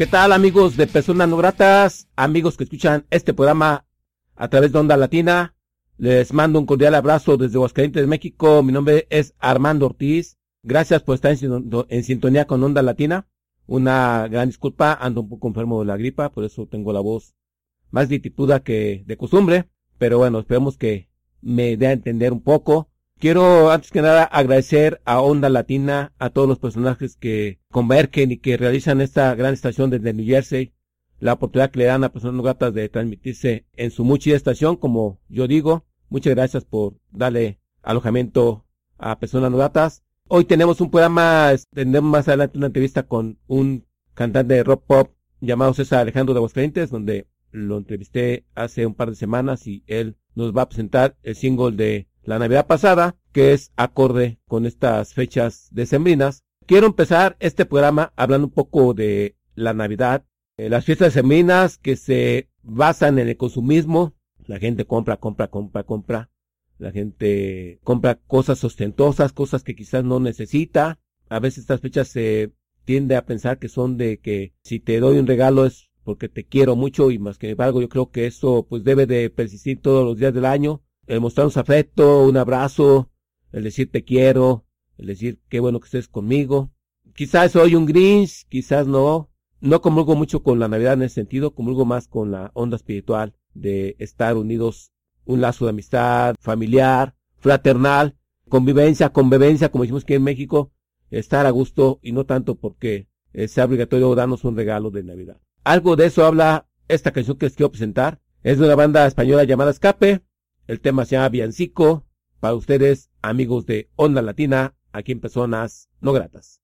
¿Qué tal amigos de Personas No Gratas? Amigos que escuchan este programa a través de Onda Latina. Les mando un cordial abrazo desde Aguascalientes, México. Mi nombre es Armando Ortiz. Gracias por estar en, sintonía con Onda Latina. Una gran disculpa, ando un poco enfermo de la gripa, por eso tengo la voz más ditipuda que de costumbre. Pero bueno, esperemos que me dé a entender un poco. Quiero antes que nada agradecer a Onda Latina, a todos los personajes que convergen y que realizan esta gran estación desde New Jersey, la oportunidad que le dan a personas no gratas de transmitirse en su mucha estación, como yo digo. Muchas gracias por darle alojamiento a personas no gratas. Hoy tenemos un programa, tendremos más adelante una entrevista con un cantante de rock pop llamado César Alejandro de Aguascalientes, donde lo entrevisté hace un par de semanas y él nos va a presentar el single de la Navidad pasada, que es acorde con estas fechas decembrinas. Quiero empezar este programa hablando un poco de la Navidad, eh, las fiestas decembrinas que se basan en el consumismo. La gente compra, compra, compra, compra. La gente compra cosas ostentosas, cosas que quizás no necesita. A veces estas fechas se tiende a pensar que son de que si te doy un regalo es porque te quiero mucho y más que embargo yo creo que eso pues debe de persistir todos los días del año el mostrarnos afecto, un abrazo, el decir te quiero, el decir qué bueno que estés conmigo. Quizás soy un Grinch, quizás no. No comulgo mucho con la Navidad en ese sentido, comulgo más con la onda espiritual de estar unidos, un lazo de amistad, familiar, fraternal, convivencia, convivencia, como decimos aquí en México, estar a gusto y no tanto porque sea obligatorio darnos un regalo de Navidad. Algo de eso habla esta canción que les quiero presentar. Es de una banda española llamada Escape. El tema se llama Biancico. Para ustedes, amigos de Onda Latina, aquí en Personas No Gratas.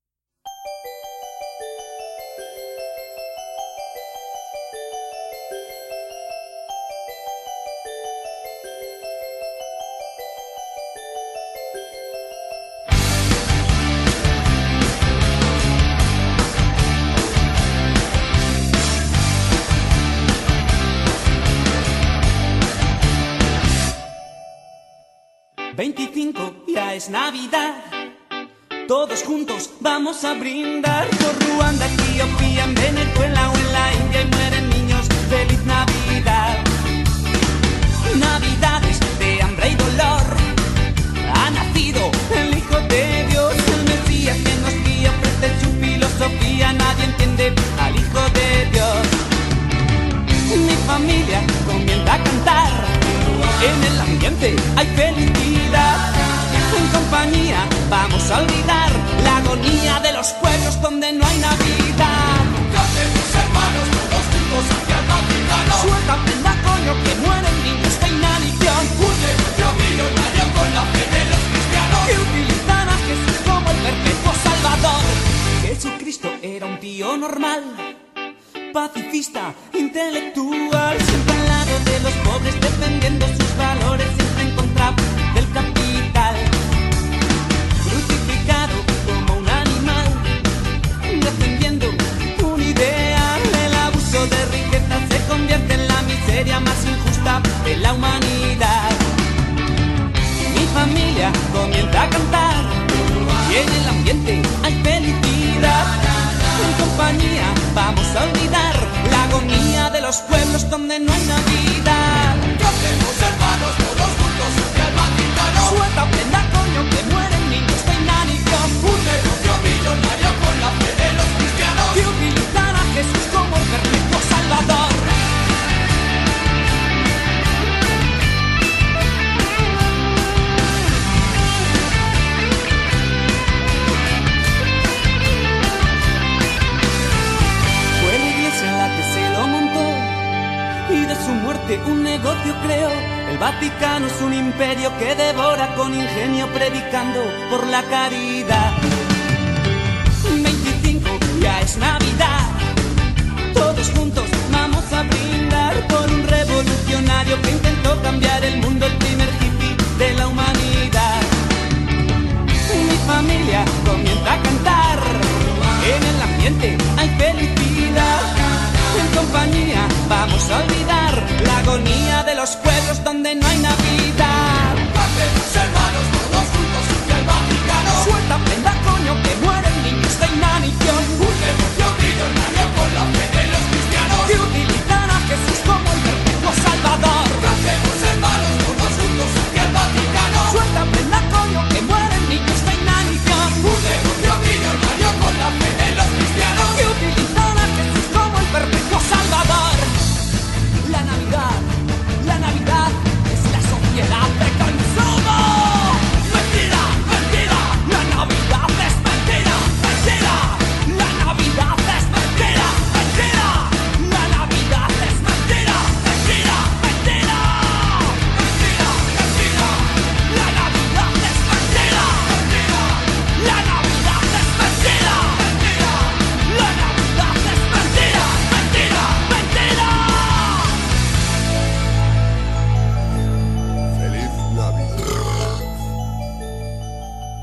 Navidad. Todos juntos vamos a brindar por Ruanda, Etiopía, en Venezuela o en la India y mueren niños. ¡Feliz Navidad! Navidades de hambre y dolor. Ha nacido el Hijo de Dios, el Mesías que nos guía, ofrece su filosofía. Nadie entiende al Hijo de Dios. Mi familia comienza a cantar. En el ambiente hay felicidad. En compañía vamos a olvidar la agonía de los pueblos donde no hay Navidad. Cantemos hermanos todos juntos hacia el Vaticano. Suelta prenda coño que mueren niños de inanición. Negocio millonario con la fe de los cristianos. Que utilizan a Jesús como el perpetuo salvador. Jesucristo era un tío normal. Pacifista, intelectual, siempre al lado de los pobres, defendiendo sus valores, siempre en contra más injusta de la humanidad. Mi familia comienza a cantar y en el ambiente hay felicidad. En compañía vamos a olvidar la agonía de los pueblos donde no hay Navidad. Hermanos de un negocio creó. El Vaticano es un imperio que devora con ingenio predicando por la caridad. 25 ya es Navidad, todos juntos vamos a brindar por un del mundo, el primer hippie de la humanidad. Mi familia comienza a cantar, en el ambiente hay felicidad. Vamos a olvidar la agonía de los pueblos donde no hay Navidad.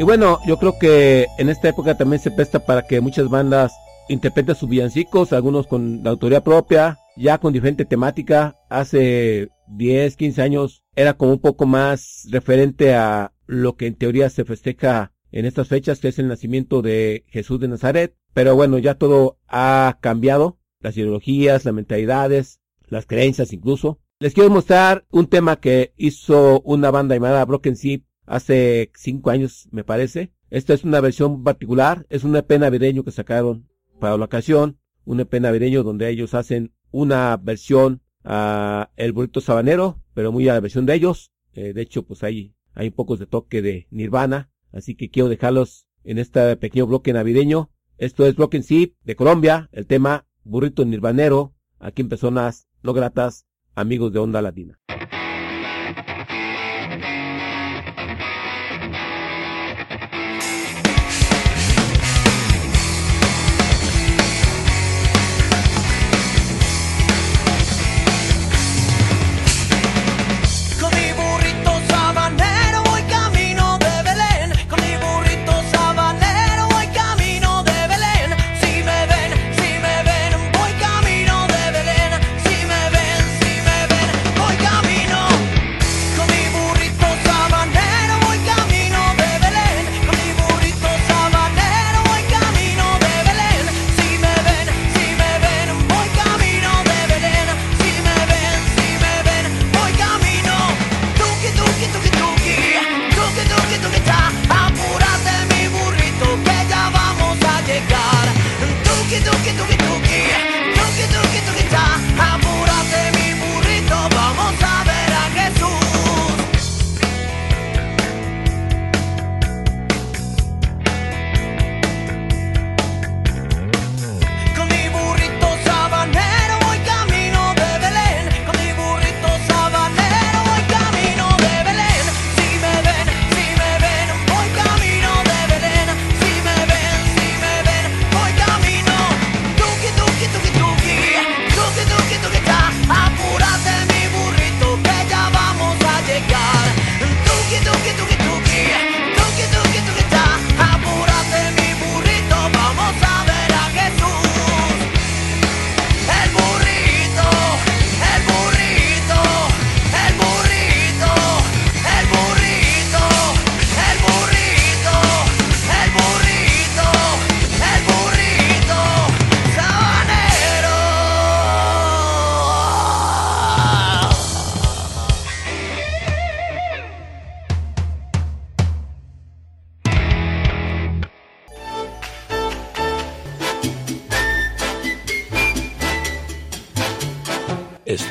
Y bueno, yo creo que en esta época también se presta para que muchas bandas interpreten sus villancicos, algunos con la autoría propia, ya con diferente temática. Hace 10, 15 años era como un poco más referente a lo que en teoría se festeja en estas fechas, que es el nacimiento de Jesús de Nazaret. Pero bueno, ya todo ha cambiado, las ideologías, las mentalidades, las creencias incluso. Les quiero mostrar un tema que hizo una banda llamada Broken Sea hace cinco años, me parece. Esta es una versión particular, es un EP navideño que sacaron para la ocasión, un EP navideño donde ellos hacen una versión a El Burrito Sabanero, pero muy a la versión de ellos. Eh, de hecho, pues hay, hay un poco de toque de Nirvana, así que quiero dejarlos en este pequeño bloque navideño. Esto es Broken Sea de Colombia, el tema Burrito Nirvanero, aquí en personas no gratas, amigos de Onda Latina.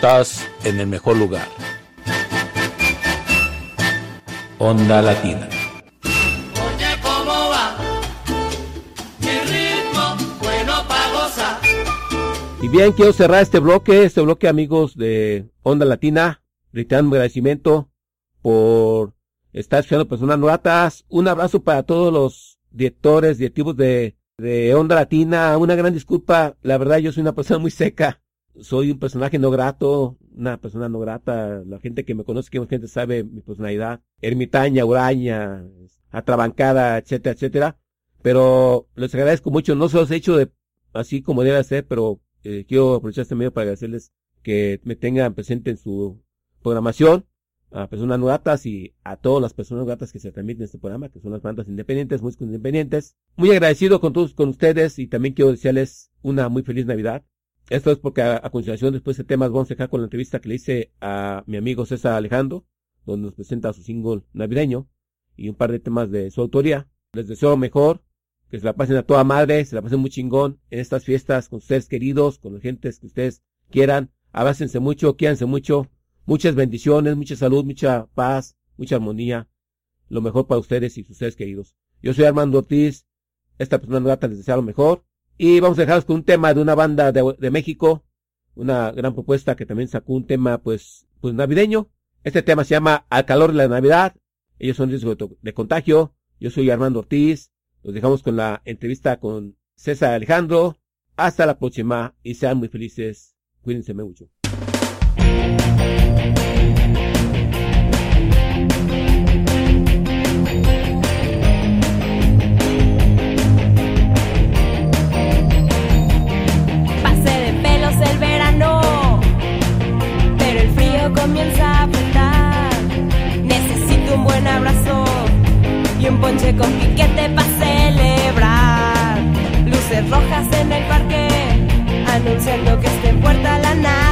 Estás en el mejor lugar. Onda Latina. Oye, ¿cómo va? Mi ritmo, bueno pa' gozar. Y bien, quiero cerrar este bloque, este bloque amigos de Onda Latina, reiterando agradecimiento por estar escuchando personas novatas. Un abrazo para todos los directores, directivos de, de Onda Latina. Una gran disculpa, la verdad yo soy una persona muy seca. Soy un personaje no grato, una persona no grata. La gente que me conoce, que gente sabe mi personalidad. Ermitaña, huraña, atrabancada, etcétera, etcétera. Pero les agradezco mucho. No se los he hecho de así como debe ser, pero eh, quiero aprovechar este medio para agradecerles que me tengan presente en su programación a personas no gratas y a todas las personas gratas que se transmiten en este programa, que son las bandas independientes, músicos independientes. Muy agradecido con todos, con ustedes y también quiero desearles una muy feliz Navidad. Esto es porque a, continuación, después de temas, vamos a dejar con la entrevista que le hice a mi amigo César Alejandro, donde nos presenta su single navideño y un par de temas de su autoría. Les deseo lo mejor, que se la pasen a toda madre, se la pasen muy chingón en estas fiestas con ustedes queridos, con las gentes que ustedes quieran. Abrácense mucho, quédense mucho. Muchas bendiciones, mucha salud, mucha paz, mucha armonía. Lo mejor para ustedes y sus seres queridos. Yo soy Armando Ortiz. Esta persona no trata les desea lo mejor. Y vamos a dejaros con un tema de una banda de, México. Una gran propuesta que también sacó un tema, pues, pues navideño. Este tema se llama Al calor de la Navidad. Ellos son riesgo de, de contagio. Yo soy Armando Ortiz. Los dejamos con la entrevista con César Alejandro. Hasta la próxima y sean muy felices. Cuídense mucho. Con piquete para celebrar. Luces rojas en el parque, anunciando que está en puerta la Navidad.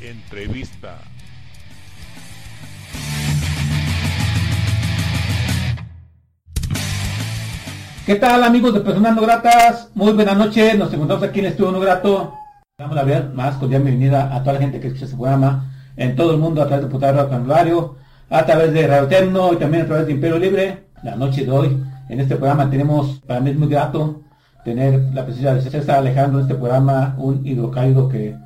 Entrevista. ¿Qué tal amigos de Personas No Gratas? Muy buenas noches, nos encontramos aquí en Estudio No Grato. Damos la ver más cordial bienvenida a toda la gente que escucha este programa en todo el mundo a través de Puta Radio Canulario, a través de Radio Eterno y también a través de Imperio Libre. La noche de hoy, en este programa tenemos, para mí es muy grato tener la presencia de César Alejandro en este programa, un hidrocálido que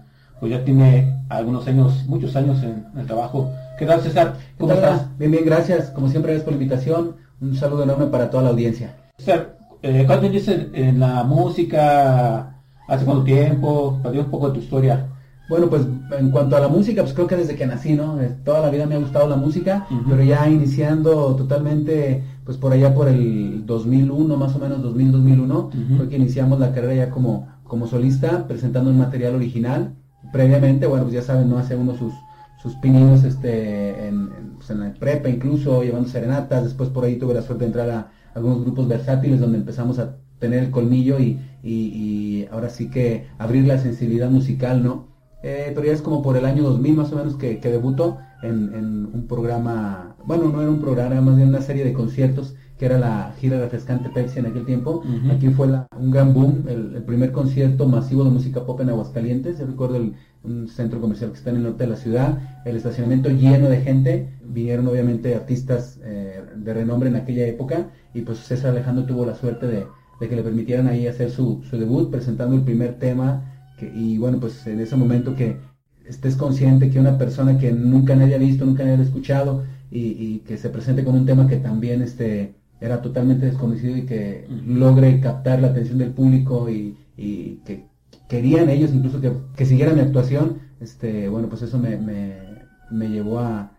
pues ya tiene algunos años, muchos años en, el trabajo. ¿Qué tal César? ¿Cómo estás? Bien, bien, gracias. Como siempre, gracias por la invitación. Un saludo enorme para toda la audiencia. César, eh, ¿cuánto dices en la música? ¿Hace cuánto tiempo? Para un poco de tu historia. Bueno, pues en cuanto a la música, pues creo que desde que nací, ¿no? Eh, toda la vida me ha gustado la música, pero ya iniciando totalmente, pues por allá por el 2001, más o menos 2000-2001, fue que iniciamos la carrera ya como, como solista, presentando un material original. Previamente, bueno, pues ya saben, ¿no? Hace uno sus, sus pininos este, en, pues en la prepa incluso, llevando serenatas, después por ahí tuve la suerte de entrar a algunos grupos versátiles donde empezamos a tener el colmillo y, y, ahora sí que abrir la sensibilidad musical, ¿no? Eh, pero ya es como por el año 2000 más o menos que, que debutó en, en, un programa, bueno, no era un programa, más bien una serie de conciertos que era la gira refrescante Pepsi en aquel tiempo. Aquí fue la, un gran boom, el, primer concierto masivo de música pop en Aguascalientes. Yo recuerdo el, un centro comercial que está en el norte de la ciudad, el estacionamiento lleno de gente. Vinieron obviamente artistas eh, de renombre en aquella época y pues César Alejandro tuvo la suerte de, de que le permitieran ahí hacer su, su debut presentando el primer tema. Que, y bueno, pues en ese momento que estés consciente que una persona que nunca nadie ha visto, nunca nadie ha escuchado y, y que se presente con un tema que también este era totalmente desconocido y que logre captar la atención del público y, que querían ellos incluso que, que, siguiera mi actuación, este, bueno, pues eso me, me, llevó a,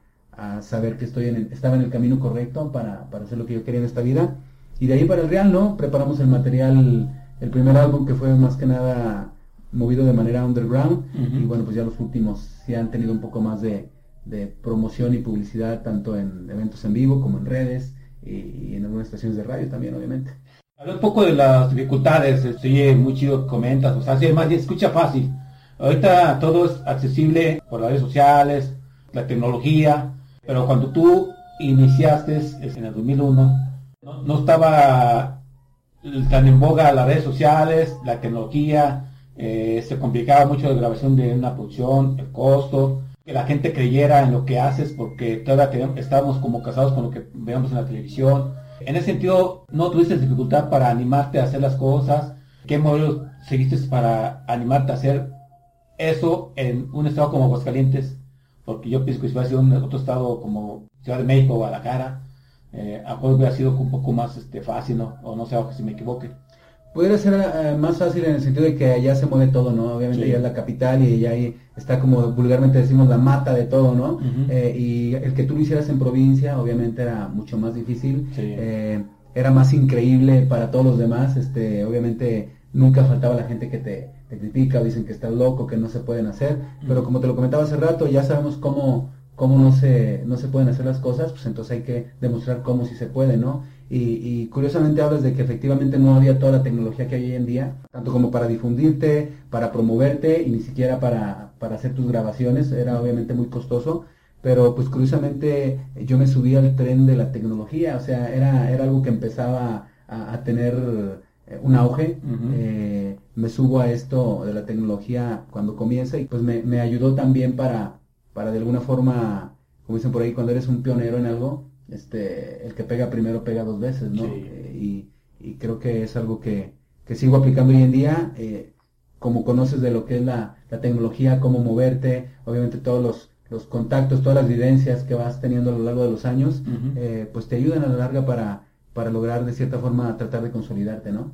saber que estoy en estaba en el camino correcto para, para hacer lo que yo quería en esta vida. Y de ahí para el Real, ¿no? Preparamos el material, el primer álbum que fue más que nada movido de manera underground y bueno, pues ya los últimos sí han tenido un poco más de, de promoción y publicidad tanto en eventos en vivo como en redes y, en algunas estaciones de radio también, obviamente. Habla un poco de las dificultades, estoy muy chido comentas, o sea, si más bien escucha fácil. Ahorita todo es accesible por las redes sociales, la tecnología, pero cuando tú iniciaste en el 2001, no, estaba tan en boga las redes sociales, la tecnología, eh, se complicaba mucho la grabación de una producción, el costo, que la gente creyera en lo que haces porque todavía estábamos como casados con lo que veíamos en la televisión. En ese sentido, ¿no tuviste dificultad para animarte a hacer las cosas? ¿Qué modelo seguiste para animarte a hacer eso en un estado como Aguascalientes? Porque yo pienso que si hubiera sido en otro estado como Ciudad de México o Guadalajara, eh, a lo hubiera sido un poco más este, fácil, ¿no? O no sé, si me equivoque. Pudiera ser eh, más fácil en el sentido de que allá se mueve todo, ¿no? Obviamente ya es la capital y ahí está como vulgarmente decimos la mata de todo, ¿no? Eh, y el que tú lo hicieras en provincia obviamente era mucho más difícil, eh, era más increíble para todos los demás, este, obviamente nunca faltaba la gente que te, te critica, dicen que estás loco, que no se pueden hacer, pero como te lo comentaba hace rato, ya sabemos cómo, cómo no se, no se pueden hacer las cosas, pues entonces hay que demostrar cómo sí se puede, ¿no? Y, curiosamente hablas de que efectivamente no había toda la tecnología que hay hoy en día, tanto como para difundirte, para promoverte y ni siquiera para, para hacer tus grabaciones, era obviamente muy costoso, pero pues curiosamente yo me subí al tren de la tecnología, o sea, era, era algo que empezaba a, tener eh, un auge, eh, me subo a esto de la tecnología cuando comienza y pues me, me ayudó también para, para de alguna forma, como dicen por ahí, cuando eres un pionero en algo, este, el que pega primero pega dos veces, ¿no? Eh, y, creo que es algo que, sigo aplicando hoy en día, eh, como conoces de lo que es la, tecnología, cómo moverte, obviamente todos los, los, contactos, todas las vivencias que vas teniendo a lo largo de los años, eh, pues te ayudan a la larga para, para lograr de cierta forma tratar de consolidarte, ¿no?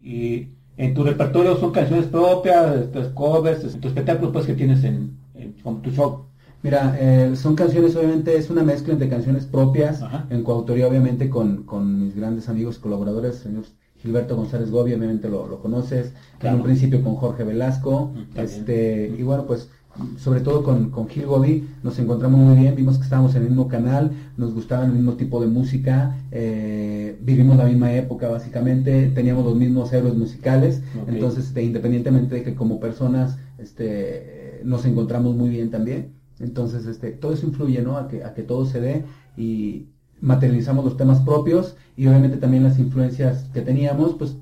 Y en tu repertorio son canciones propias, tus covers, tus espectáculos pues que tienes en, en tu show. Mira, eh, son canciones, obviamente, es una mezcla entre canciones propias, en coautoría, obviamente, con, con, mis grandes amigos colaboradores, señor Gilberto González Gobi, obviamente lo, conoces, en un principio con Jorge Velasco, mm, este, y bueno, pues, sobre todo con, con Gil Gobi, nos encontramos muy bien, vimos que estábamos en el mismo canal, nos gustaba el mismo tipo de música, eh, vivimos la misma época, básicamente, teníamos los mismos héroes musicales, entonces, este, independientemente de que como personas, este, nos encontramos muy bien también. Entonces, este, todo eso influye, ¿no? A que, a que todo se dé y materializamos los temas propios y obviamente también las influencias que teníamos, pues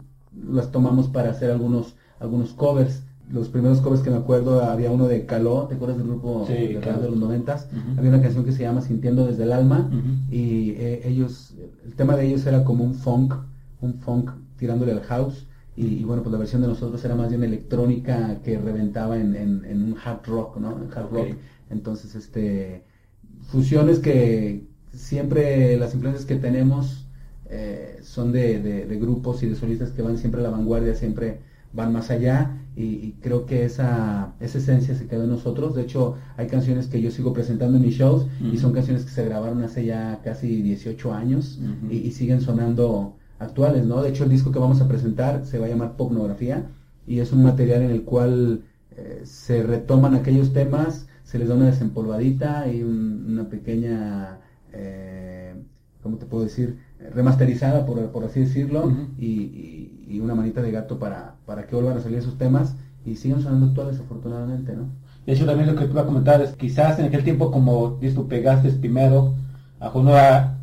las tomamos para hacer algunos, algunos covers. Los primeros covers que me acuerdo, había uno de Caló, ¿te acuerdas del grupo Sí, de, claro. de los noventas? Ujú. Había una canción que se llama Sintiendo desde el alma y eh, ellos, el tema de ellos era como un funk, un funk tirándole al house y, y bueno, pues la versión de nosotros era más bien electrónica que reventaba en, en- en un hard rock, ¿no? En hard rock. Entonces, este, fusiones que siempre las influencias que tenemos eh, son de, de- de grupos y de solistas que van siempre a la vanguardia, siempre van más allá y, y creo que esa, esa esencia se quedó en nosotros. De hecho, hay canciones que yo sigo presentando en mis shows y son canciones que se grabaron hace ya casi 18 años y, y siguen sonando actuales, ¿no? De hecho, el disco que vamos a presentar se va a llamar Popnografía y es un material en el cual eh, se retoman aquellos temas, se les da una desempolvadita y un- una pequeña, eh, ¿cómo te puedo decir? Remasterizada, por, por así decirlo, y, y- y una manita de gato para, para que vuelvan a salir esos temas y sigan sonando actuales, afortunadamente, ¿no? De hecho, también lo que te iba a comentar es quizás en aquel tiempo, como tú, pegaste primero, a era-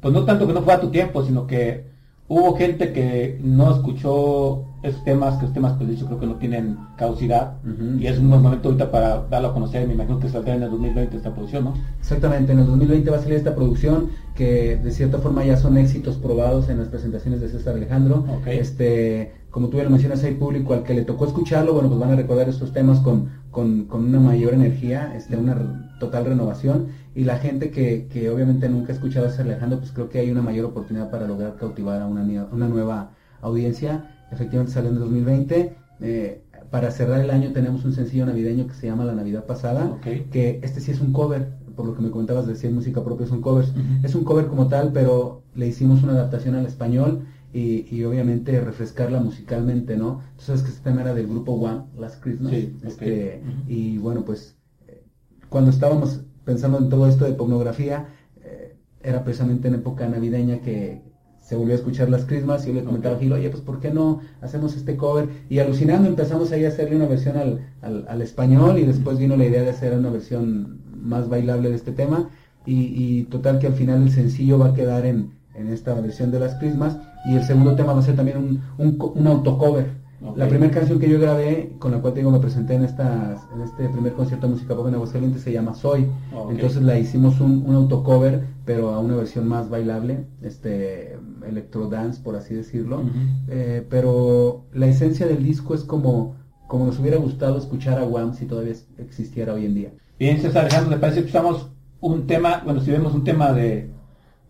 pues no tanto que no fue a tu tiempo, sino que hubo gente que no escuchó esos temas, que los temas, pues de hecho, creo que no tienen causidad, Ujú. y es un buen momento ahorita para darlo a conocer, me imagino que saldrá en el 2020 esta producción, ¿no? Exactamente, en el 2020 va a salir esta producción que de cierta forma ya son éxitos probados en las presentaciones de César Alejandro. Ok. Este, como tú ya lo mencionas, hay público al que le tocó escucharlo, bueno, pues van a recordar estos temas con, con, con una mayor energía, este, una total renovación. Y la gente que, que obviamente nunca ha escuchado a César Alejandro, pues creo que hay una mayor oportunidad para lograr cautivar a una, una nueva audiencia. Efectivamente salió en el 2020. Eh, para cerrar el año tenemos un sencillo navideño que se llama La Navidad Pasada que este sí es un cover, por lo que me comentabas de música propia, son covers. Ujú. Es un cover como tal, pero le hicimos una adaptación al español y, y obviamente refrescarla musicalmente, ¿no? Tú sabes que este tema era del grupo One, Last Christmas. Sí, este. Y bueno, pues eh, cuando estábamos pensando en todo esto de pornografía, eh, era precisamente en época navideña que se volvió a escuchar las Christmas y yo le comentaba a Gil, oye, pues ¿por qué no hacemos este cover? Y alucinando empezamos ahí a hacerle una versión al, al, al español y después vino la idea de hacer una versión más bailable de este tema y, y total que al final el sencillo va a quedar en, en esta versión de las Christmas y el segundo tema va a ser también un, un, un autocover. La primera canción que yo grabé, con la cual te digo me presenté en, estas, en este primer concierto de música pop en Aguascalientes, se llama Soy. Entonces la hicimos un, un autocover, pero a una versión más bailable, este electro dance por así decirlo. Eh, pero la esencia del disco es como, como nos hubiera gustado escuchar a Wham si todavía existiera hoy en día. Bien, César Alejandro, ¿le parece que escuchamos un tema, bueno, si vemos un tema de,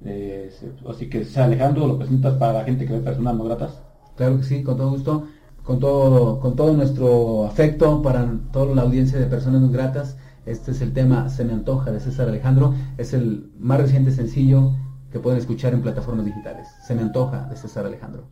de así que César Alejandro, lo presentas para la gente que ve personas no gratas? Claro que sí, con todo gusto, con todo, con todo nuestro afecto para toda la audiencia de personas no gratas. Este es el tema Se me antoja de César Alejandro, es el más reciente sencillo que pueden escuchar en plataformas digitales. Se me antoja de César Alejandro.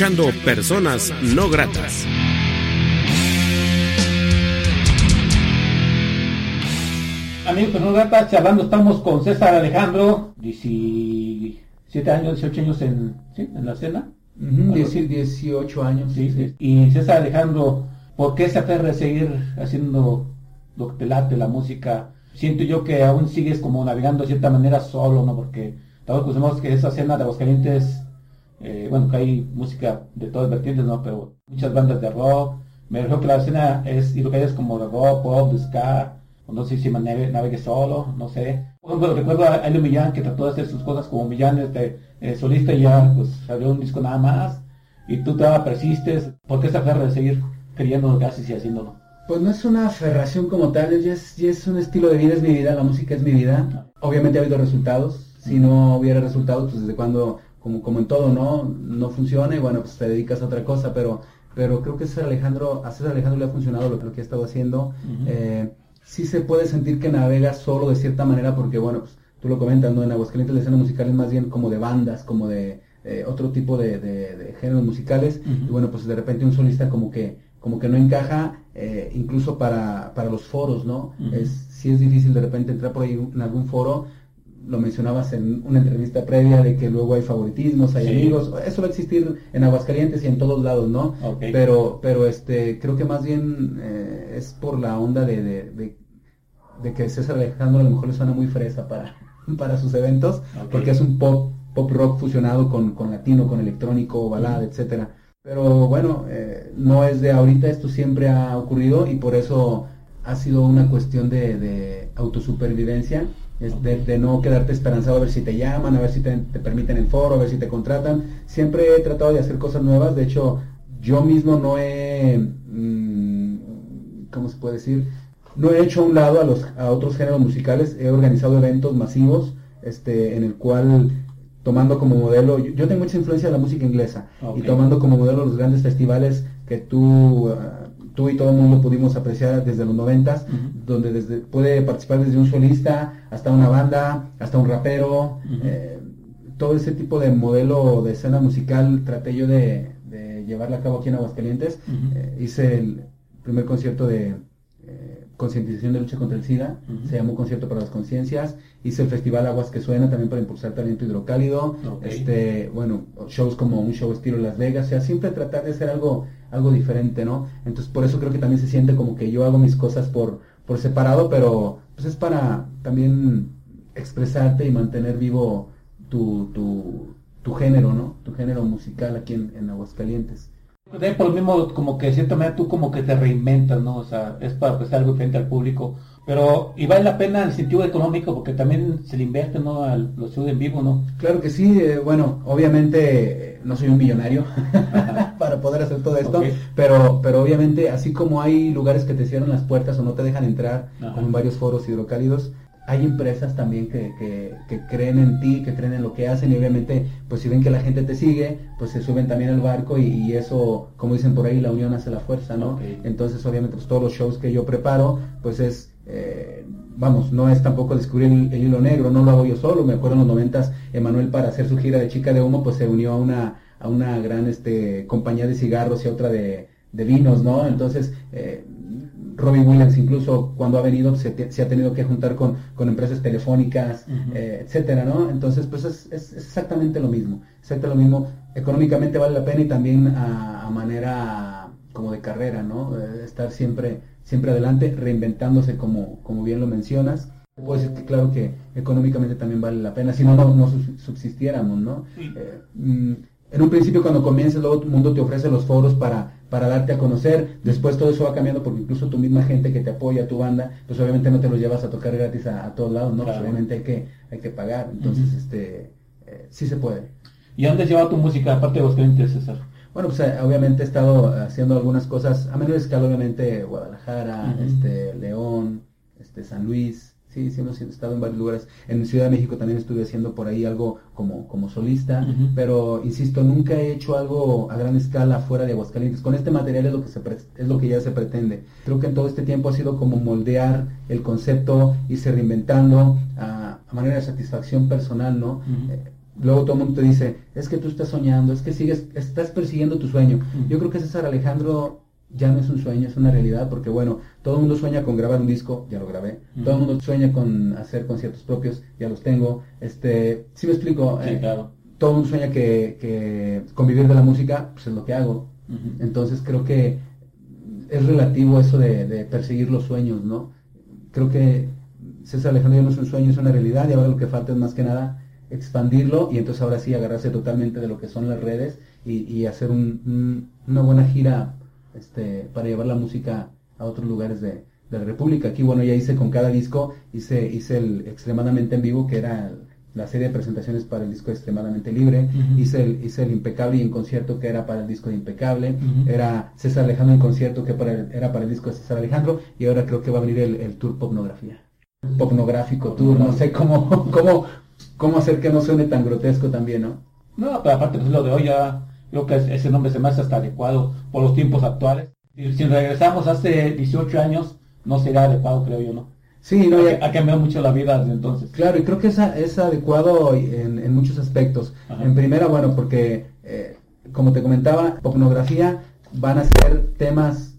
Escuchando Personas No Gratas. Amigos, no gratas, charlando estamos con César Alejandro, 17 años, 18 años en, ¿sí? en la escena. Ujú, 10 18 años. Sí, sí. Y César Alejandro, ¿por qué se aferra a seguir haciendo lo que te late, la música? Siento yo que aún sigues como navegando de cierta manera solo, ¿no? Porque todos conocemos que esa escena de Aguascalientes, eh, bueno, que hay música de todas vertientes, ¿no? Pero muchas bandas de rock. Me refiero que la escena es, y lo que hay es como de rock, pop, de ska, o no sé si navegue, navegue solo, no sé. Por ejemplo, recuerdo a Elio Millán que trató de hacer sus cosas como Millán, este, eh, solista y ya, pues salió un disco nada más, y tú te persistes, ¿por qué esa aferra de seguir que haces y haciéndolo? Pues no es una aferración como tal, ya es, ya es un estilo de vida, es mi vida, la música es mi vida. Obviamente ha habido resultados, si no hubiera resultados, pues desde cuando, como, como en todo, ¿no? No funciona y bueno, pues te dedicas a otra cosa, pero, pero creo que César Alejandro, a César Alejandro le ha funcionado lo, lo que ha estado haciendo. Eh, sí se puede sentir que navega solo de cierta manera porque, bueno, pues tú lo comentas, ¿no? En Aguascalientes la escena musical es más bien como de bandas, como de eh, otro tipo de, de- de géneros musicales y bueno, pues de repente un solista como que como que no encaja eh, incluso para, para los foros, ¿no? Es sí es difícil de repente entrar por ahí en algún foro lo mencionabas en una entrevista previa de que luego hay favoritismos, hay Sí. amigos, eso va a existir en Aguascalientes y en todos lados, ¿no? Pero, pero este, creo que más bien eh, es por la onda de, de, de, de que César Alejandro a lo mejor le suena muy fresa para, para sus eventos, porque es un pop, pop rock fusionado con, con latino, con electrónico, balada, etcétera. Pero bueno, eh, no es de ahorita, esto siempre ha ocurrido y por eso ha sido una cuestión de, de autosupervivencia, es de, de no quedarte esperanzado a ver si te llaman, a ver si te, te permiten el foro, a ver si te contratan. Siempre he tratado de hacer cosas nuevas, de hecho yo mismo no he, mm, ¿cómo se puede decir? No he hecho a un lado a, los, a otros géneros musicales, he organizado eventos masivos este, en el cual tomando como modelo, yo, yo tengo mucha influencia de la música inglesa y tomando como modelo los grandes festivales que tú, ah, tú y todo el mundo pudimos apreciar desde los noventas, Ujú. donde desde, puede participar desde un solista hasta una banda, hasta un rapero, eh, todo ese tipo de modelo de escena musical traté yo de, de llevarla a cabo aquí en Aguascalientes. Eh, hice el primer concierto de eh, concientización de lucha contra el SIDA, se llamó Concierto para las Conciencias. Hice el Festival Aguas que Suena también para impulsar talento hidrocálido. Este, bueno, shows como un show estilo Las Vegas, o sea, siempre tratar de hacer algo, algo diferente, ¿no? Entonces por eso creo que también se siente como que yo hago mis cosas por, por separado, pero pues es para también expresarte y mantener vivo tu, tu, tu género, ¿no? Tu género musical aquí en, en Aguascalientes. De por lo mismo, como que de cierta manera tú como que te reinventas, ¿no? O sea, es para ofrecer algo diferente al público. Pero, y vale la pena en el sentido económico, porque también se le invierte, ¿no? A los shows en vivo, ¿no? Claro que sí, eh, bueno, obviamente eh, no soy un millonario para poder hacer todo esto, pero, pero obviamente así como hay lugares que te cierran las puertas o no te dejan entrar, Ajá. como en varios foros hidrocálidos, hay empresas también que, que, que creen en ti, que creen en lo que hacen y obviamente pues si ven que la gente te sigue, pues se suben también al barco y, y eso, como dicen por ahí, la unión hace la fuerza, ¿no? Entonces obviamente pues todos los shows que yo preparo, pues es... eh, vamos, no es tampoco descubrir el, el hilo negro, no lo hago yo solo. Me acuerdo en los noventas, Emanuel para hacer su gira de Chica de Humo, pues se unió a una, a una gran este, compañía de cigarros y a otra de, de vinos, ¿no? Entonces, eh, Robbie Williams incluso cuando ha venido se, te- se ha tenido que juntar con, con empresas telefónicas, eh, etcétera, ¿no? Entonces, pues es, es- es exactamente lo mismo, exactamente lo mismo. Económicamente vale la pena y también a, a manera como de carrera, ¿no? Eh, estar siempre, siempre adelante, reinventándose como, como bien lo mencionas. Puedo decir que claro que económicamente también vale la pena, si no, no, no sub- subsistiéramos, ¿no? Eh, mm, en un principio cuando comienzas, luego el mundo te ofrece los foros para, para darte a conocer, después todo eso va cambiando porque incluso tu misma gente que te apoya, tu banda, pues obviamente no te los llevas a tocar gratis a, a todos lados, ¿no? Pues obviamente hay que, hay que pagar, entonces este, eh, sí se puede. ¿Y a dónde has llevado tu música, aparte de los clientes, César? Bueno, pues eh, obviamente he estado haciendo algunas cosas a menor escala, obviamente Guadalajara, este León, este San Luis, sí, sí hemos estado en varios lugares. En Ciudad de México también estuve haciendo por ahí algo como, como solista, pero insisto, nunca he hecho algo a gran escala fuera de Aguascalientes. Con este material es lo que se pre- es lo que ya se pretende. Creo que en todo este tiempo ha sido como moldear el concepto, irse reinventando a, a manera de satisfacción personal, ¿no? Eh, luego todo el mundo te dice, es que tú estás soñando, es que sigues, estás persiguiendo tu sueño. Yo creo que César Alejandro ya no es un sueño, es una realidad, porque bueno, todo el mundo sueña con grabar un disco, ya lo grabé, todo el mundo sueña con hacer conciertos propios, ya los tengo, este, si me explico, Sí, Eh, claro. todo el mundo sueña que, que convivir de la música, pues es lo que hago, entonces creo que es relativo eso de, de perseguir los sueños, ¿no? Creo que César Alejandro ya no es un sueño, es una realidad y ahora lo que falta es más que nada expandirlo y entonces ahora sí agarrarse totalmente de lo que son las redes y, y hacer un- un- una buena gira este, para llevar la música a otros lugares de, de la República. Aquí, bueno, ya hice con cada disco, hice, hice el extremadamente en vivo, que era la serie de presentaciones para el disco extremadamente libre, hice, el, hice el impecable y en concierto que era para el disco de impecable, era César Alejandro en concierto que para el- era para el disco de César Alejandro y ahora creo que va a venir el, el tour Popnografía. Popnográfico tour, no sé cómo, cómo, cómo hacer que no suene tan grotesco también, ¿no? No, pero aparte pues lo de hoy ya creo que es- ese nombre se me hace hasta adecuado por los tiempos actuales. Y si regresamos hace 18 años, no sería adecuado, creo yo, ¿no? Sí, no, ha, ha cambiado mucho la vida desde entonces. Claro, y creo que es, es adecuado en, en muchos aspectos. Ajá. En primera, bueno, porque, eh, como te comentaba, Popnografía van a ser temas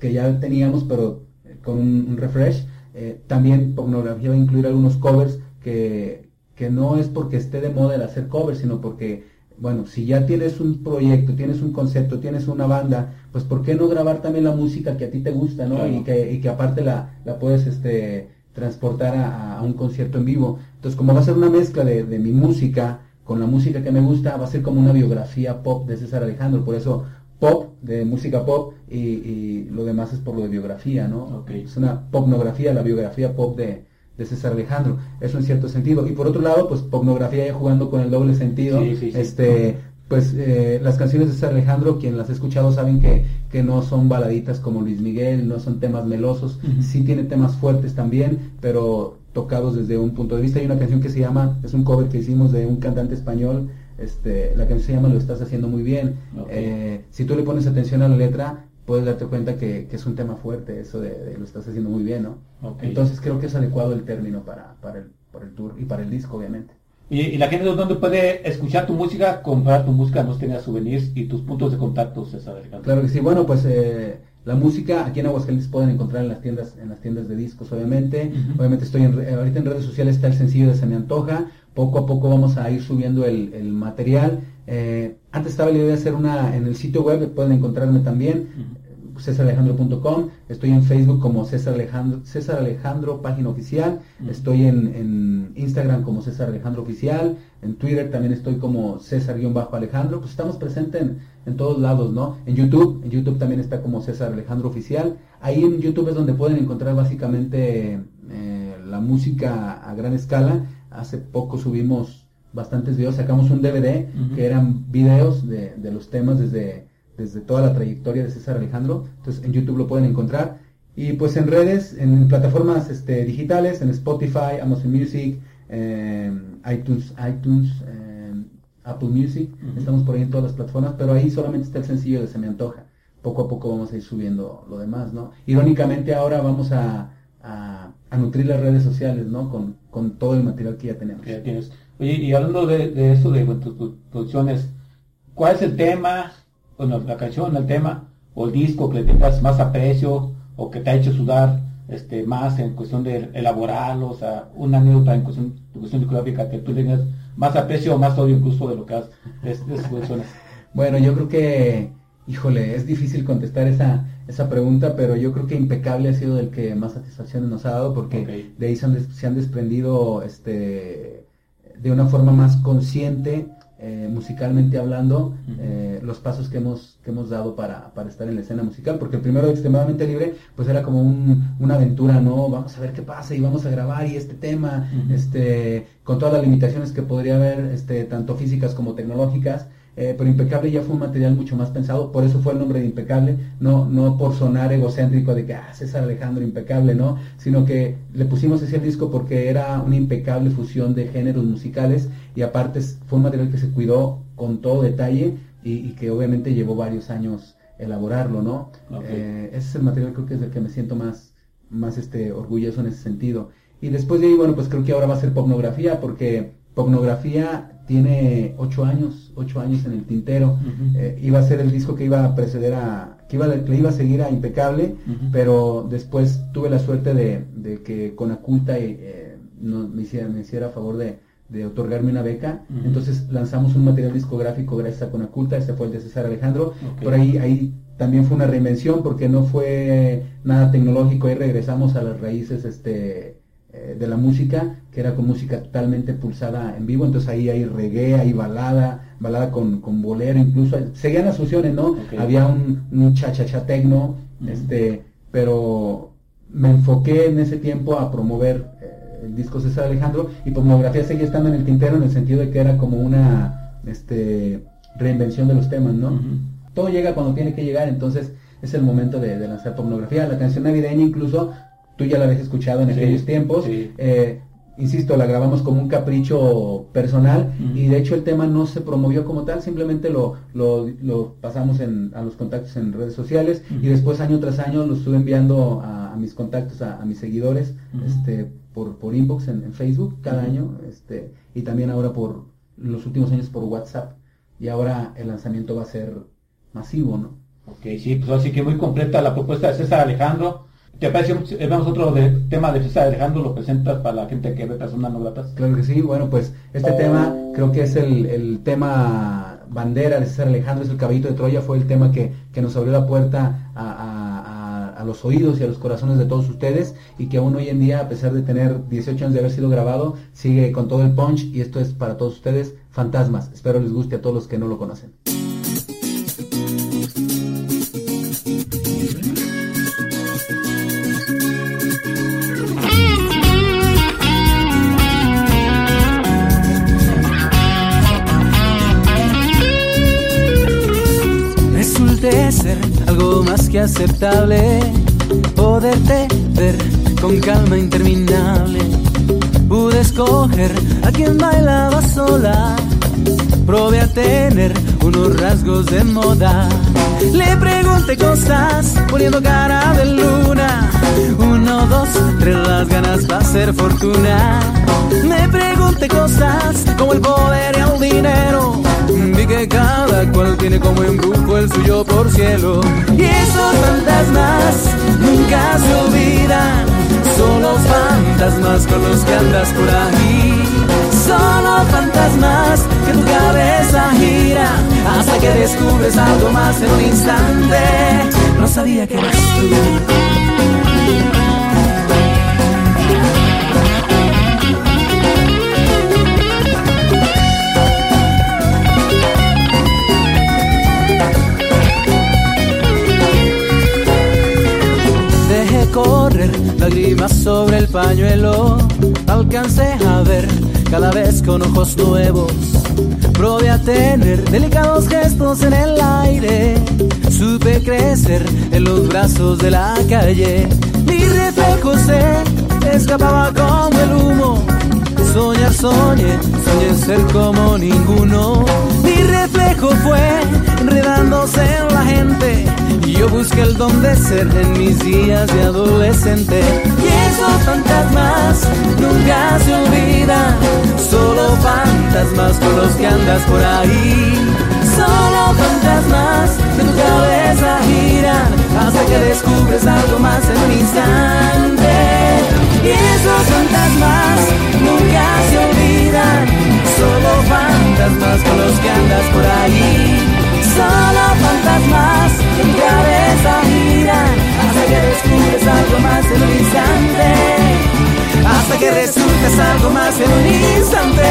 que ya teníamos, pero con un, un refresh. Eh, también Popnografía va a incluir algunos covers que, que no es porque esté de moda el hacer covers, sino porque, bueno, si ya tienes un proyecto, tienes un concepto, tienes una banda, pues ¿por qué no grabar también la música que a ti te gusta, ¿no? Claro. Y que, y que aparte la, la puedes este, transportar a, a un concierto en vivo. Entonces, como va a ser una mezcla de, de mi música con la música que me gusta, va a ser como una biografía pop de César Alejandro. Por eso, pop, de música pop, y, y lo demás es por lo de biografía, ¿no? Ok. Es una popnografía, la biografía pop de, de César Alejandro. Eso en cierto sentido. Y por otro lado, pues popnografía ya jugando con el doble sentido. Sí, sí, sí. Este, pues eh, las canciones de César Alejandro, quien las ha escuchado saben que, que no son baladitas como Luis Miguel, no son temas melosos, sí tiene temas fuertes también, pero tocados desde un punto de vista. Hay una canción que se llama, es un cover que hicimos de un cantante español, este, la canción se llama Lo estás haciendo muy bien. Eh, si tú le pones atención a la letra, puedes darte cuenta que, que es un tema fuerte, eso de, de lo estás haciendo muy bien, ¿no? Entonces creo que es adecuado el término para, para, el, para el tour y para el disco, obviamente. Y, y la gente dónde puede escuchar tu música, comprar tu música, no tener souvenirs y tus puntos de contacto, César Alejandro. Claro que sí, bueno, pues eh, la música aquí en Aguascalientes pueden encontrar en las tiendas, en las tiendas de discos, obviamente. Obviamente estoy en, ahorita en redes sociales está el sencillo de Se me antoja. Poco a poco vamos a ir subiendo el, el material. Eh, antes estaba la idea de hacer una en el sitio web, pueden encontrarme también. cesaralejandro.com, estoy en Facebook como César Alejandro, César Alejandro, página oficial, estoy en, en Instagram como César Alejandro Oficial, en Twitter también estoy como César-Alejandro, pues estamos presentes en, en todos lados, ¿no? En YouTube, en YouTube también está como César Alejandro Oficial, ahí en YouTube es donde pueden encontrar básicamente eh, la música a gran escala, hace poco subimos bastantes videos, sacamos un DVD que eran videos de, de los temas desde, desde toda la trayectoria de César Alejandro. Entonces en YouTube lo pueden encontrar. Y pues en redes, en plataformas este, digitales, en Spotify, Amazon Music, eh, iTunes, iTunes, eh, Apple Music, estamos por ahí en todas las plataformas, pero ahí solamente está el sencillo de Se me antoja. Poco a poco vamos a ir subiendo lo demás, ¿no? Irónicamente ahora vamos a, a, a nutrir las redes sociales, ¿no? Con, con todo el material que ya tenemos. ya tienes. Oye, y hablando de, de eso, de tus producciones, ¿cuál es el tema, bueno, la canción, el tema, o el disco que le tengas más aprecio, o que te ha hecho sudar este más en cuestión de elaborarlo, o sea, una anécdota en cuestión, en cuestión discográfica que tú tengas más aprecio o más odio incluso de lo que has, de, de producciones? Bueno, yo creo que, híjole, es difícil contestar esa, esa pregunta, pero yo creo que Impecable ha sido el que más satisfacciones nos ha dado porque de ahí se han, des- se han desprendido este, de una forma más consciente, eh, musicalmente hablando, eh, los pasos que hemos, que hemos dado para, para estar en la escena musical, porque el primero extremadamente libre, pues era como un- una aventura, ¿no? Vamos a ver qué pasa y vamos a grabar y este tema, este, con todas las limitaciones que podría haber, este, tanto físicas como tecnológicas, eh, pero Impecable ya fue un material mucho más pensado, por eso fue el nombre de Impecable, no, no por sonar egocéntrico de que, ah, César Alejandro Impecable, ¿no? Sino que le pusimos ese disco porque era una impecable fusión de géneros musicales y aparte fue un material que se cuidó con todo detalle y, y que obviamente llevó varios años elaborarlo, ¿no? Eh, ese es el material creo que es del que me siento más, más este, orgulloso en ese sentido. Y después de ahí, bueno, pues creo que ahora va a ser popnografía porque Pornografía tiene ocho años, ocho años en el tintero. Eh, iba a ser el disco que iba a preceder a, que iba, le iba a seguir a Impecable, pero después tuve la suerte de, de que con Aculta eh, no, me, hiciera, me hiciera favor de, de otorgarme una beca. Entonces lanzamos un material discográfico gracias a Conaculta, este fue el de César Alejandro. Por ahí, ahí también fue una reinvención porque no fue nada tecnológico, ahí regresamos a las raíces este eh, de la música, que era con música totalmente pulsada en vivo, entonces ahí hay reggae, hay balada, balada con, con bolero, incluso seguían las fusiones, ¿no? Había un, un cha-cha-cha tecno, este, pero me enfoqué en ese tiempo a promover eh, el disco César Alejandro y pornografía seguía estando en el tintero en el sentido de que era como una este, reinvención de los temas, ¿no? Todo llega cuando tiene que llegar, entonces es el momento de, de lanzar pornografía. La canción navideña incluso tú ya la habías escuchado en aquellos tiempos. Eh, insisto, la grabamos como un capricho personal y de hecho el tema no se promovió como tal, simplemente lo, lo, pasamos en, a los contactos en redes sociales y después año tras año lo estuve enviando a, mis contactos, a, mis seguidores, este, por, por inbox en, Facebook cada año este, y también ahora por los últimos años por WhatsApp y ahora el lanzamiento va a ser masivo, ¿no? Ok, sí, pues así que muy completa la propuesta de César Alejandro. ¿Te parece, vemos otro tema de César Alejandro, lo presentas para la gente que ve personas no gratas? Claro que sí, bueno, pues este tema creo que es el, tema bandera de César Alejandro, es el caballito de Troya, fue el tema que, nos abrió la puerta a, a, los oídos y a los corazones de todos ustedes y que aún hoy en día, a pesar de tener 18 años de haber sido grabado, sigue con todo el punch y esto es para todos ustedes, Fantasmas. Espero les guste a todos los que no lo conocen. Ser algo más que aceptable, poderte ver con calma interminable. Pude escoger a quien bailaba sola, probé a tener unos rasgos de moda. Le pregunté cosas poniendo cara de luna. Uno, dos, tres, las ganas para hacer fortuna. Me pregunté cosas como el poder y el dinero Vi que cada cual tiene como embrujo el suyo por cielo. Y esos fantasmas nunca se olvidan. Son los fantasmas con los que andas por ahí. Son los fantasmas que tu cabeza gira hasta que descubres algo más en un instante. No sabía que eras tú. Lágrimas sobre el pañuelo. Alcancé a ver cada vez con ojos nuevos. Probé a tener delicados gestos en el aire. Supe crecer en los brazos de la calle. Mi reflejo se escapaba como el humo. Soñar, soñé, soñé ser como ninguno. Mi reflejo fue enredándose en la gente yo busqué el don de ser en mis días de adolescente. Y esos fantasmas nunca se olvidan. Solo fantasmas con los que andas por ahí. Solo fantasmas que tu cabeza giran hasta que descubres algo más en un instante. Y esos fantasmas resultas algo más en un instante.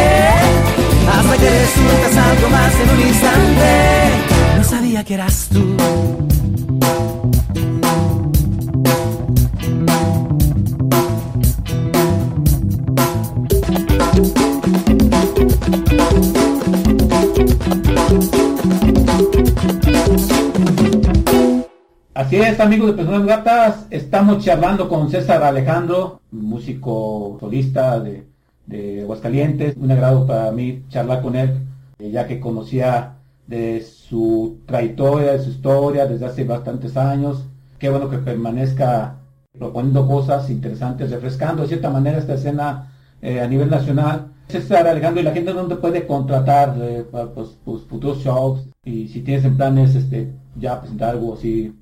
Hasta que resultas algo más en un instante. No sabía que eras tú. Así es, amigos de Personas Gatas, estamos charlando con César Alejandro, músico solista de, de Aguascalientes. Un agrado para mí charlar con él, eh, ya que conocía de su trayectoria, de su historia desde hace bastantes años. Qué bueno que permanezca proponiendo cosas interesantes, refrescando de cierta manera esta escena eh, a nivel nacional. César Alejandro, ¿y la gente dónde puede contratar eh, para pues, futuros shows? Y si tienes en planes este, ya presentar algo así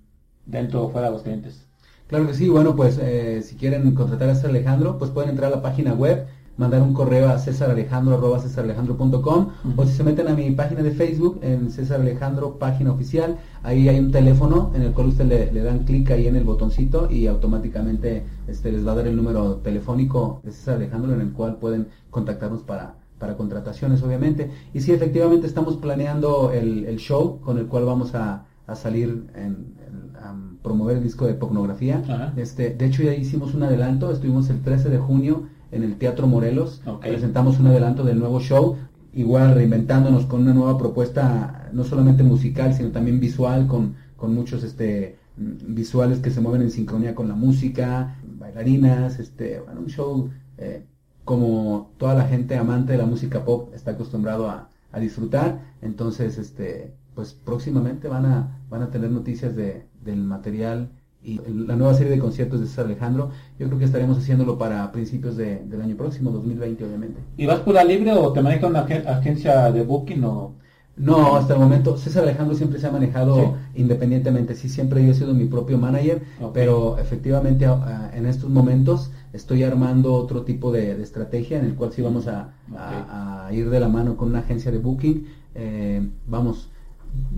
dentro o fuera de los clientes. Claro que sí, bueno, pues eh, si quieren contratar a César Alejandro, pues pueden entrar a la página web, mandar un correo a cesaralejandro.com o si se meten a mi página de Facebook en César Alejandro, página oficial, ahí hay un teléfono en el cual usted le, le dan clic ahí en el botoncito y automáticamente este, les va a dar el número telefónico de César Alejandro en el cual pueden contactarnos para, para contrataciones, obviamente. Y sí, efectivamente estamos planeando el, el show con el cual vamos a, a salir en, a promover el disco de pornografía. Ajá. Este, de hecho ya hicimos un adelanto, estuvimos el 13 de junio en el Teatro Morelos, presentamos un adelanto del nuevo show, igual reinventándonos con una nueva propuesta, no solamente musical, sino también visual, con, con muchos este mm, visuales que se mueven en sincronía con la música, bailarinas, este, bueno, un show eh, como toda la gente amante de la música pop está acostumbrado a, a disfrutar, entonces este pues próximamente van a van a tener noticias de, del material y la nueva serie de conciertos de César Alejandro, yo creo que estaremos haciéndolo para principios de- del año próximo, 2020 obviamente. ¿Y vas por la libre o te maneja una agen- agencia de booking o...? No, hasta el momento César Alejandro siempre se ha manejado Sí. independientemente, sí, siempre yo he sido mi propio manager, pero efectivamente a- a- en estos momentos estoy armando otro tipo de, de estrategia en el cual sí vamos a, a- a ir de la mano con una agencia de booking. Eh, vamos,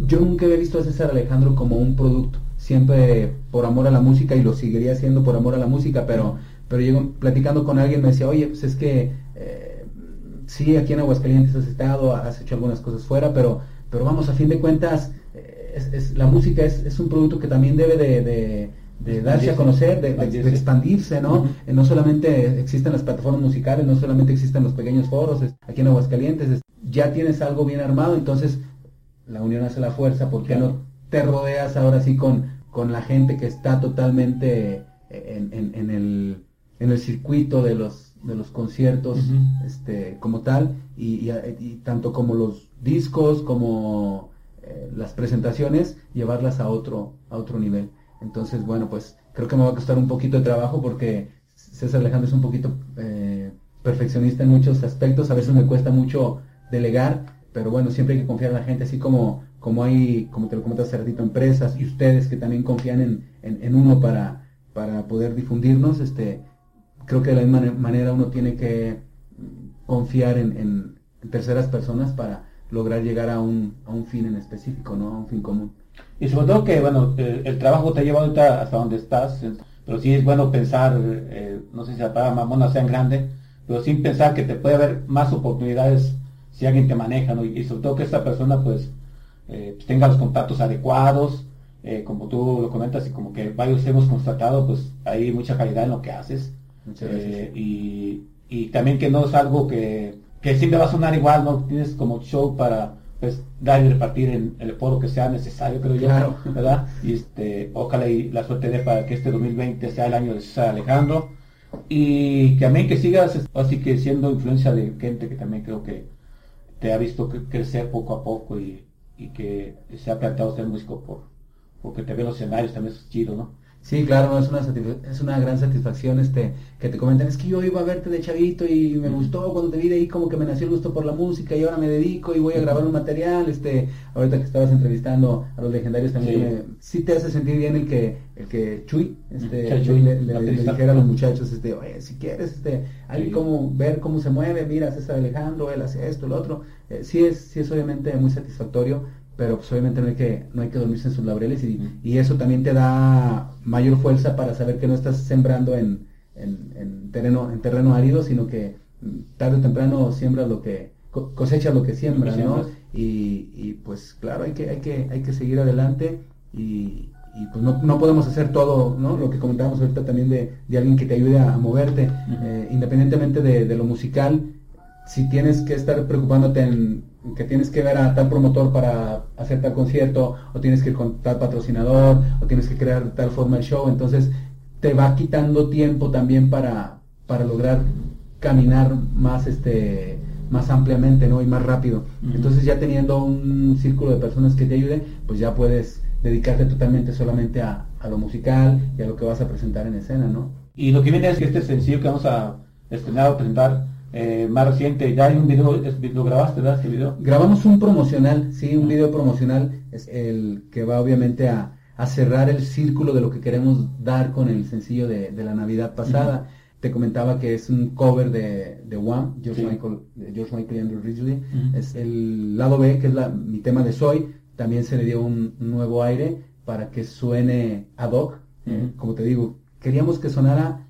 yo nunca había visto a César Alejandro como un producto, siempre por amor a la música y lo seguiría haciendo por amor a la música, pero, pero llego platicando con alguien me decía, oye, pues es que... eh, sí, aquí en Aguascalientes has estado, has hecho algunas cosas fuera, pero, pero vamos, a fin de cuentas, eh, es, es- la música es, es un producto que también debe de, de- de darse a conocer, de, de- de Expandirse. ¿no? Eh, No solamente existen las plataformas musicales, no solamente existen los pequeños foros, es- aquí en Aguascalientes es- ya tienes algo bien armado, entonces la unión hace la fuerza, ¿por qué Claro. no te rodeas ahora sí con, con la gente que está totalmente en, en- en el, en el circuito de los, de los conciertos este, como tal, y, y- y tanto como los discos, como eh, las presentaciones, llevarlas a otro, a otro nivel. Entonces, bueno, pues creo que me va a costar un poquito de trabajo porque César Alejandro es un poquito eh, perfeccionista en muchos aspectos, a veces me cuesta mucho delegar, pero bueno, siempre hay que confiar en la gente, así como, como hay, como te lo comenté hace empresas y ustedes que también confían en, en, uno para, para poder difundirnos, este, creo que de la misma mane- manera uno tiene que confiar en, en- terceras personas para lograr llegar a un, a un fin en específico, ¿no? A un fin común. Y sobre todo que, bueno, el, trabajo te ha llevado ahorita hasta donde estás, pero sí es bueno pensar, eh, no sé si la palabra mamona sea en grande, pero sin pensar que te puede haber más oportunidades si alguien te maneja, ¿no? Y sobre todo que esta persona, pues, eh, pues, tenga los contactos adecuados, eh, como tú lo comentas y como que varios hemos constatado, pues hay mucha calidad en lo que haces. Muchas gracias. Eh, y, y también que no es algo que, que siempre va a sonar igual, no tienes como show para pues dar y repartir en el foro que sea necesario, creo yo, Claro. ¿verdad? Y este, ojalá y la suerte dé para que este 2020 sea el año de César Alejandro y que también que sigas así que siendo influencia de gente que también creo que te ha visto cre- crecer poco a poco y, y que se ha planteado ser músico por porque te ve los escenarios también es chido, ¿no? Sí, claro, no, es una es una gran satisfacción este que te comenten, es que yo iba a verte de chavito y me gustó cuando te vi de ahí como que me nació el gusto por la música y ahora me dedico y voy a grabar un material, este, ahorita que estabas entrevistando a los legendarios también Sí. me- sí te hace sentir bien el que el que Chuy, este, Chuy le, le- le baterista. dijera a los muchachos, este, oye, si quieres, este, hay Sí. como ver cómo se mueve, mira, César Alejandro, él hace esto, lo otro, Eh, sí es, sí es obviamente muy satisfactorio, pero pues obviamente no hay que, no hay que dormirse en sus laureles y, y eso también te da mayor fuerza para saber que no estás sembrando en, en, en terreno, en terreno árido, sino que mm, tarde o temprano siembras lo que, co- cosechas lo que siembras, ¿no? Y, y pues claro, hay que, hay que, hay que seguir adelante y, y, pues no, no podemos hacer todo, ¿no? Lo que comentábamos ahorita también de, de alguien que te ayude a, moverte, Eh, independientemente de, de lo musical, si tienes que estar preocupándote en que tienes que ver a tal promotor para hacer tal concierto, o tienes que ir con tal patrocinador, o tienes que crear de tal forma el show, entonces te va quitando tiempo también para, para lograr caminar más este más ampliamente ¿no? y más rápido. Entonces ya teniendo un círculo de personas que te ayude, pues ya puedes dedicarte totalmente solamente a, a lo musical y a lo que vas a presentar en escena, ¿no? Y lo que viene es que este sencillo que vamos a, estrenado, presentar eh, más reciente. Ya hay un video, es- lo grabaste, ¿verdad? Este video. Grabamos un promocional, sí, un video promocional, es el que va obviamente a, a cerrar el círculo de lo que queremos dar con el sencillo de, de la Navidad pasada. Te comentaba que es un cover de, de Wham, George Sí. Michael, de George Michael y Andrew Ridgely. Es el lado B, que es la, mi tema de Soy, también se le dio un, nuevo aire para que suene ad hoc. Eh, como te digo, queríamos que sonara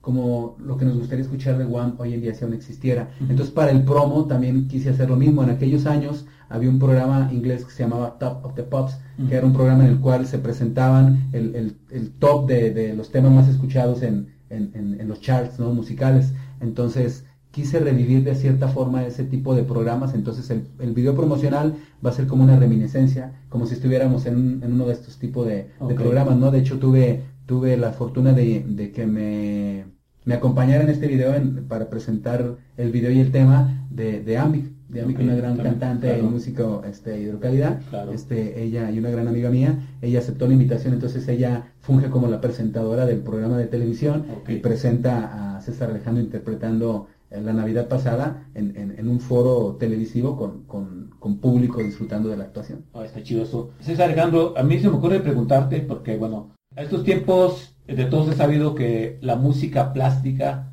como lo que nos gustaría escuchar de Wham hoy en día si aún existiera. Entonces para el promo también quise hacer lo mismo. En aquellos años había un programa inglés que se llamaba Top of the Pops, que era un programa en el cual se presentaban el, el- el top de, de los temas más escuchados en, en- en- en los charts ¿no? musicales. Entonces quise revivir de cierta forma ese tipo de programas. Entonces el, el video promocional va a ser como una reminiscencia, como si estuviéramos en, en uno de estos tipos de, programas. ¿no? De hecho tuve, tuve la fortuna de, de que me me acompañara en este video en- para presentar el video y el tema de, de Ambic, de Ambic, una gran también, cantante claro. y músico este, hidrocalidad, Claro. este, ella y una gran amiga mía, ella aceptó la invitación, entonces ella funge como la presentadora del programa de televisión y presenta a César Alejandro interpretando la Navidad pasada en, en- un foro televisivo con, con- con público disfrutando de la actuación. Ah, está chido eso. César Alejandro, a mí se me ocurre preguntarte, porque bueno, a estos tiempos de todos he sabido que la música plástica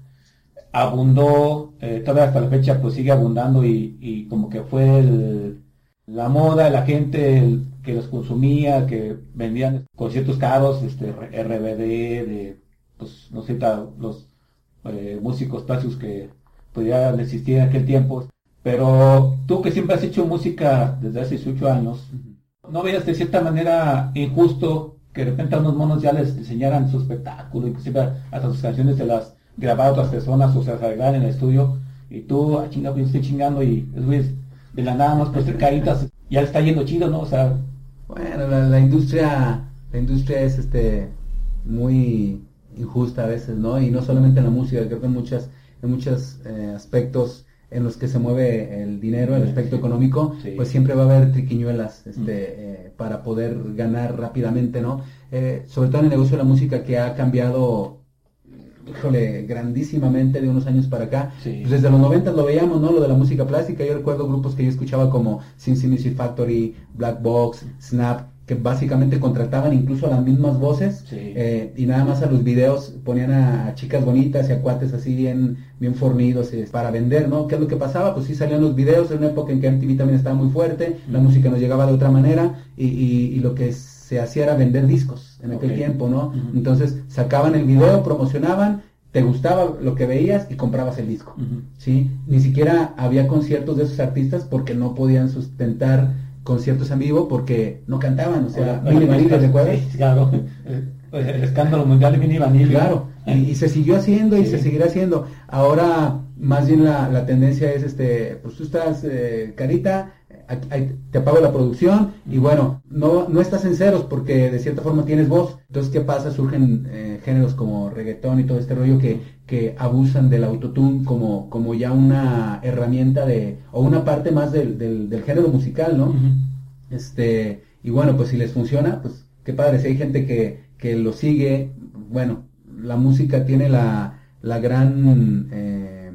abundó, eh, todavía hasta la fecha pues sigue abundando y, y como que fue la moda, la gente que los consumía, que vendían conciertos caros, este RBD, de, pues no sé, los eh, músicos plásticos que podían existir en aquel tiempo. Pero tú que siempre has hecho música desde hace 18 años, ¿no veías de cierta manera injusto que de repente a unos monos ya les enseñaran su espectáculo siempre hasta sus canciones se las grababa otras personas o se las arreglaban en el estudio y tú, ah, chinga, pues yo estoy chingando y es güey, de la nada más por ser caritas, ya está yendo chido, ¿no? O sea, Bueno, la, la industria, la industria es este muy injusta a veces, ¿no? Y no solamente en la música, creo que en muchas, en muchos eh, aspectos en los que se mueve el dinero, el aspecto económico, Sí. pues siempre va a haber triquiñuelas, este, Mm. eh, para poder ganar rápidamente, ¿no? Eh, sobre todo en el negocio de la música que ha cambiado, híjole, grandísimamente de unos años para acá. Sí. Pues desde los 90 lo veíamos, ¿no? Lo de la música plástica. Yo recuerdo grupos que yo escuchaba como Cincy Music Factory, Black Box, Snap, que básicamente contrataban incluso a las mismas voces Sí. eh, y nada más a los videos ponían a, chicas bonitas y a cuates así bien, bien fornidos eh, para vender, ¿no? ¿Qué es lo que pasaba? Pues sí salían los videos en una época en que MTV también estaba muy fuerte, la música nos llegaba de otra manera y, y- y lo que se hacía era vender discos en aquel tiempo, ¿no? Entonces sacaban el video, promocionaban, te gustaba lo que veías y comprabas el disco. ¿sí? Ni siquiera había conciertos de esos artistas porque no podían sustentar conciertos en vivo porque no cantaban, o sea, oye, Vanilli, ¿te acuerdas? Sí, claro. El, escándalo mundial de Mini Vanilli. Claro, y, y se siguió haciendo y Sí. se seguirá haciendo. Ahora, más bien la, la tendencia es, este, pues tú estás, eh, carita, te pago la producción y bueno, no, no estás en ceros porque de cierta forma tienes voz. Entonces, ¿qué pasa? Surgen eh, géneros como reggaetón y todo este rollo que, que abusan del autotune como, como ya una herramienta de, o una parte más del, del, del género musical, ¿no? Este, y bueno, pues si les funciona, pues qué padre, si hay gente que, que lo sigue, bueno, la música tiene la, la gran, eh,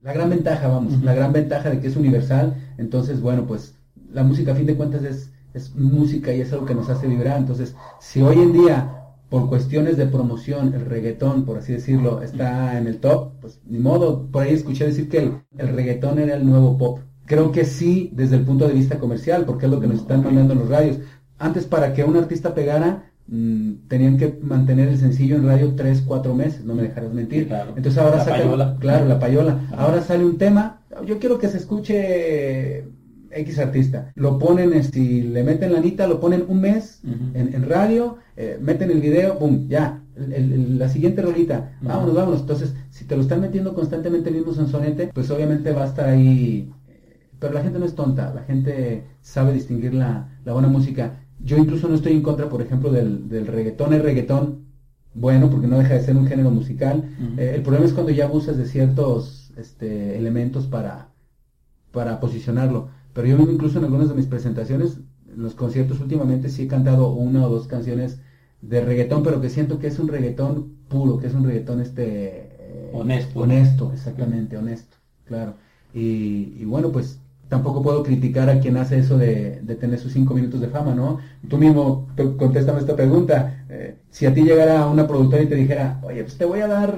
la gran ventaja, vamos, la gran ventaja de que es universal, entonces, bueno, pues la música a fin de cuentas es, es música y es algo que nos hace vibrar, entonces, si hoy en día, por cuestiones de promoción, el reggaetón, por así decirlo, está en el top, pues ni modo, por ahí escuché decir que el, reggaetón era el nuevo pop. Creo que sí, desde el punto de vista comercial, porque es lo que nos están mandando en los radios. Antes, para que un artista pegara, mm, tenían que mantener el sencillo en radio tres, cuatro meses, no me dejarás mentir. Claro. Entonces ahora La sacan- payola. claro, la payola. Ajá. Ahora sale un tema, yo quiero que se escuche X artista. Lo ponen, si le meten la anita, lo ponen un mes en, en radio, eh, meten el video, boom, ya. El- el- la siguiente rolita, vámonos, vámonos. Entonces, si te lo están metiendo constantemente el mismo sonsonete, pues obviamente va a estar ahí. eh, Pero la gente no es tonta, la gente sabe distinguir la, la buena música. Yo incluso no estoy en contra, por ejemplo, del, del reggaetón. El reggaetón, bueno, porque no deja de ser un género musical. Eh, el problema es cuando ya abusas de ciertos este, elementos para, para posicionarlo. Pero yo mismo incluso en algunas de mis presentaciones, en los conciertos últimamente sí he cantado una o dos canciones de reggaetón, pero que siento que es un reggaetón puro, que es un reggaetón este Honesto. Honesto, exactamente, honesto, claro. Y, y bueno, pues tampoco puedo criticar a quien hace eso de, de tener sus cinco minutos de fama, ¿no? Tú mismo contéstame esta pregunta. Eh, si a ti llegara una productora y te dijera, oye, pues te voy a dar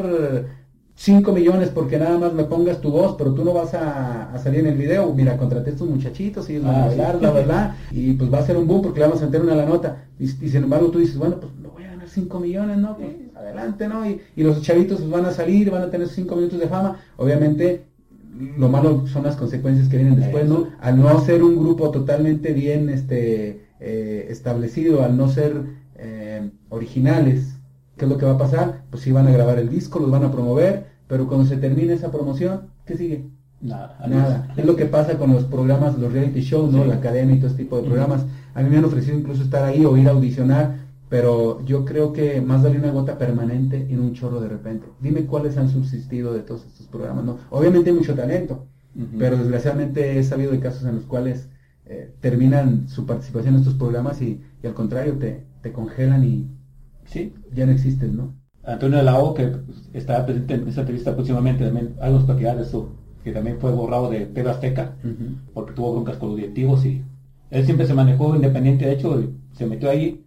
cinco millones porque nada más me pongas tu voz, pero tú no vas a, a salir en el video, mira, contraté a estos muchachitos, ellos van a Ah, bailar, bla, bla, bla, y pues va a ser un boom porque le vamos a meter una la nota. Y, y sin embargo tú dices, bueno, pues me voy a ganar cinco millones, ¿no? Pues adelante, ¿no? Y, y los chavitos pues, van a salir, van a tener cinco minutos de fama. Obviamente lo malo son las consecuencias que vienen después, ¿no? Al no ser un grupo totalmente bien este eh, establecido, al no ser eh, originales, ¿qué es lo que va a pasar? Pues sí van a grabar el disco, los van a promover, pero cuando se termine esa promoción, ¿qué sigue? Nada. Nada. Es lo que pasa con los programas, los reality shows, ¿no? Sí. La academia y todo este tipo de programas. A mí me han ofrecido incluso estar ahí o ir a audicionar, pero yo creo que más vale una gota permanente en un chorro de repente. Dime cuáles han subsistido de todos estos programas, ¿no? Obviamente hay mucho talento, pero desgraciadamente he sabido de casos en los cuales eh, terminan su participación en estos programas y, y al contrario te, te congelan y Sí. ya no existes, ¿no? Antonio de la O, que estará presente en esta entrevista próximamente, también algo nos platicará de eso, que también fue borrado de TV Azteca, porque tuvo broncas con los directivos y él siempre se manejó independiente, de hecho, se metió ahí,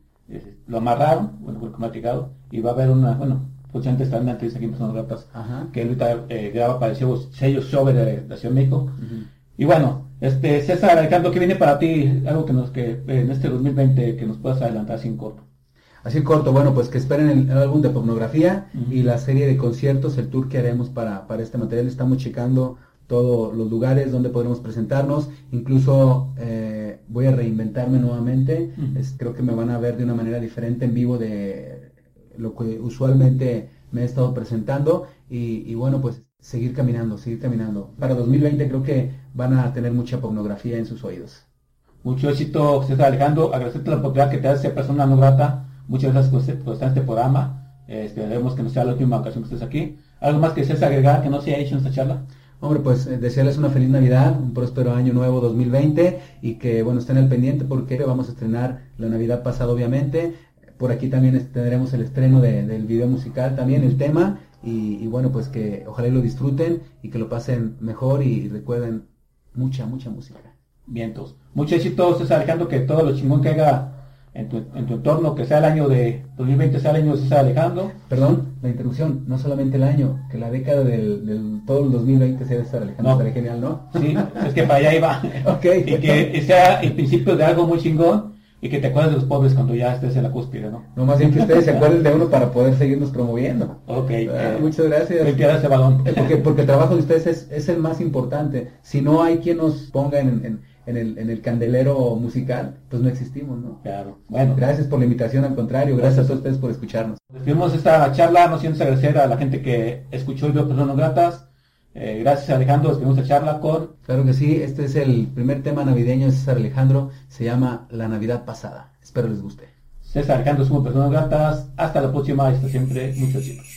lo amarraron, bueno, fue platicado, y va a haber una, bueno, próximamente está en una entrevista aquí en Gratas, Ajá. que ahorita eh, graba para el sello, sello Show de, de la Ciudad de México. Y bueno, este César Alejandro, ¿qué viene para ti? Algo que nos, que eh, en este 2020 que nos puedas adelantar sin corto. Así corto, bueno, pues que esperen el, el álbum de pornografía y la serie de conciertos, el tour que haremos para, para este material. Estamos checando todos los lugares donde podremos presentarnos. Incluso eh, voy a reinventarme nuevamente. Es- creo que me van a ver de una manera diferente en vivo de lo que usualmente me he estado presentando. Y, y bueno, pues seguir caminando, seguir caminando. Para 2020 creo que van a tener mucha pornografía en sus oídos. Mucho éxito, César Alejandro. Agradecerte la oportunidad que te hace persona no grata. Muchas gracias por, por estar en este programa. Eh, esperemos que no sea la última ocasión que estés aquí. ¿Algo más que desees agregar que no se haya hecho en esta charla? Hombre, pues eh, desearles una feliz Navidad, un próspero año nuevo 2020 y que, bueno, estén al pendiente porque vamos a estrenar la Navidad pasada, obviamente. Por aquí también tendremos el estreno de- del video musical, también el tema. Y, bueno, pues que ojalá lo disfruten y que lo pasen mejor y, recuerden mucha, mucha música. Vientos. Mucho éxito, César Alejandro, que todo lo chingón que haga en tu, en tu entorno, que sea el año de 2020, sea el año de César Alejandro. Perdón, la interrupción, no solamente el año, que la década del, del todo el 2020 sea de estar Alejandro, No. genial, ¿no? Sí, es que para allá iba. Ok. Y que sea el principio de algo muy chingón y que te acuerdes de los pobres cuando ya estés en la cúspide, ¿no? No más bien que ustedes se acuerden de uno para poder seguirnos promoviendo. Ok. Ah, eh, muchas gracias. ese balón. Eh, Porque, porque el trabajo de ustedes es, es el más importante. Si no hay quien nos ponga en, en- en el, en el candelero musical, pues no existimos, ¿no? Claro. Bueno, Gracias por la invitación, al contrario, gracias a todos ustedes por escucharnos. despedimos esta charla, no siento agradecer a la gente que escuchó y vio personas gratas. Eh, gracias Alejandro, despedimos esta charla con Claro que sí, este es el primer tema navideño de César Alejandro, se llama La Navidad Pasada. Espero les guste. César Alejandro, somos personas gratas. Hasta la próxima y hasta siempre. Muchos chicos.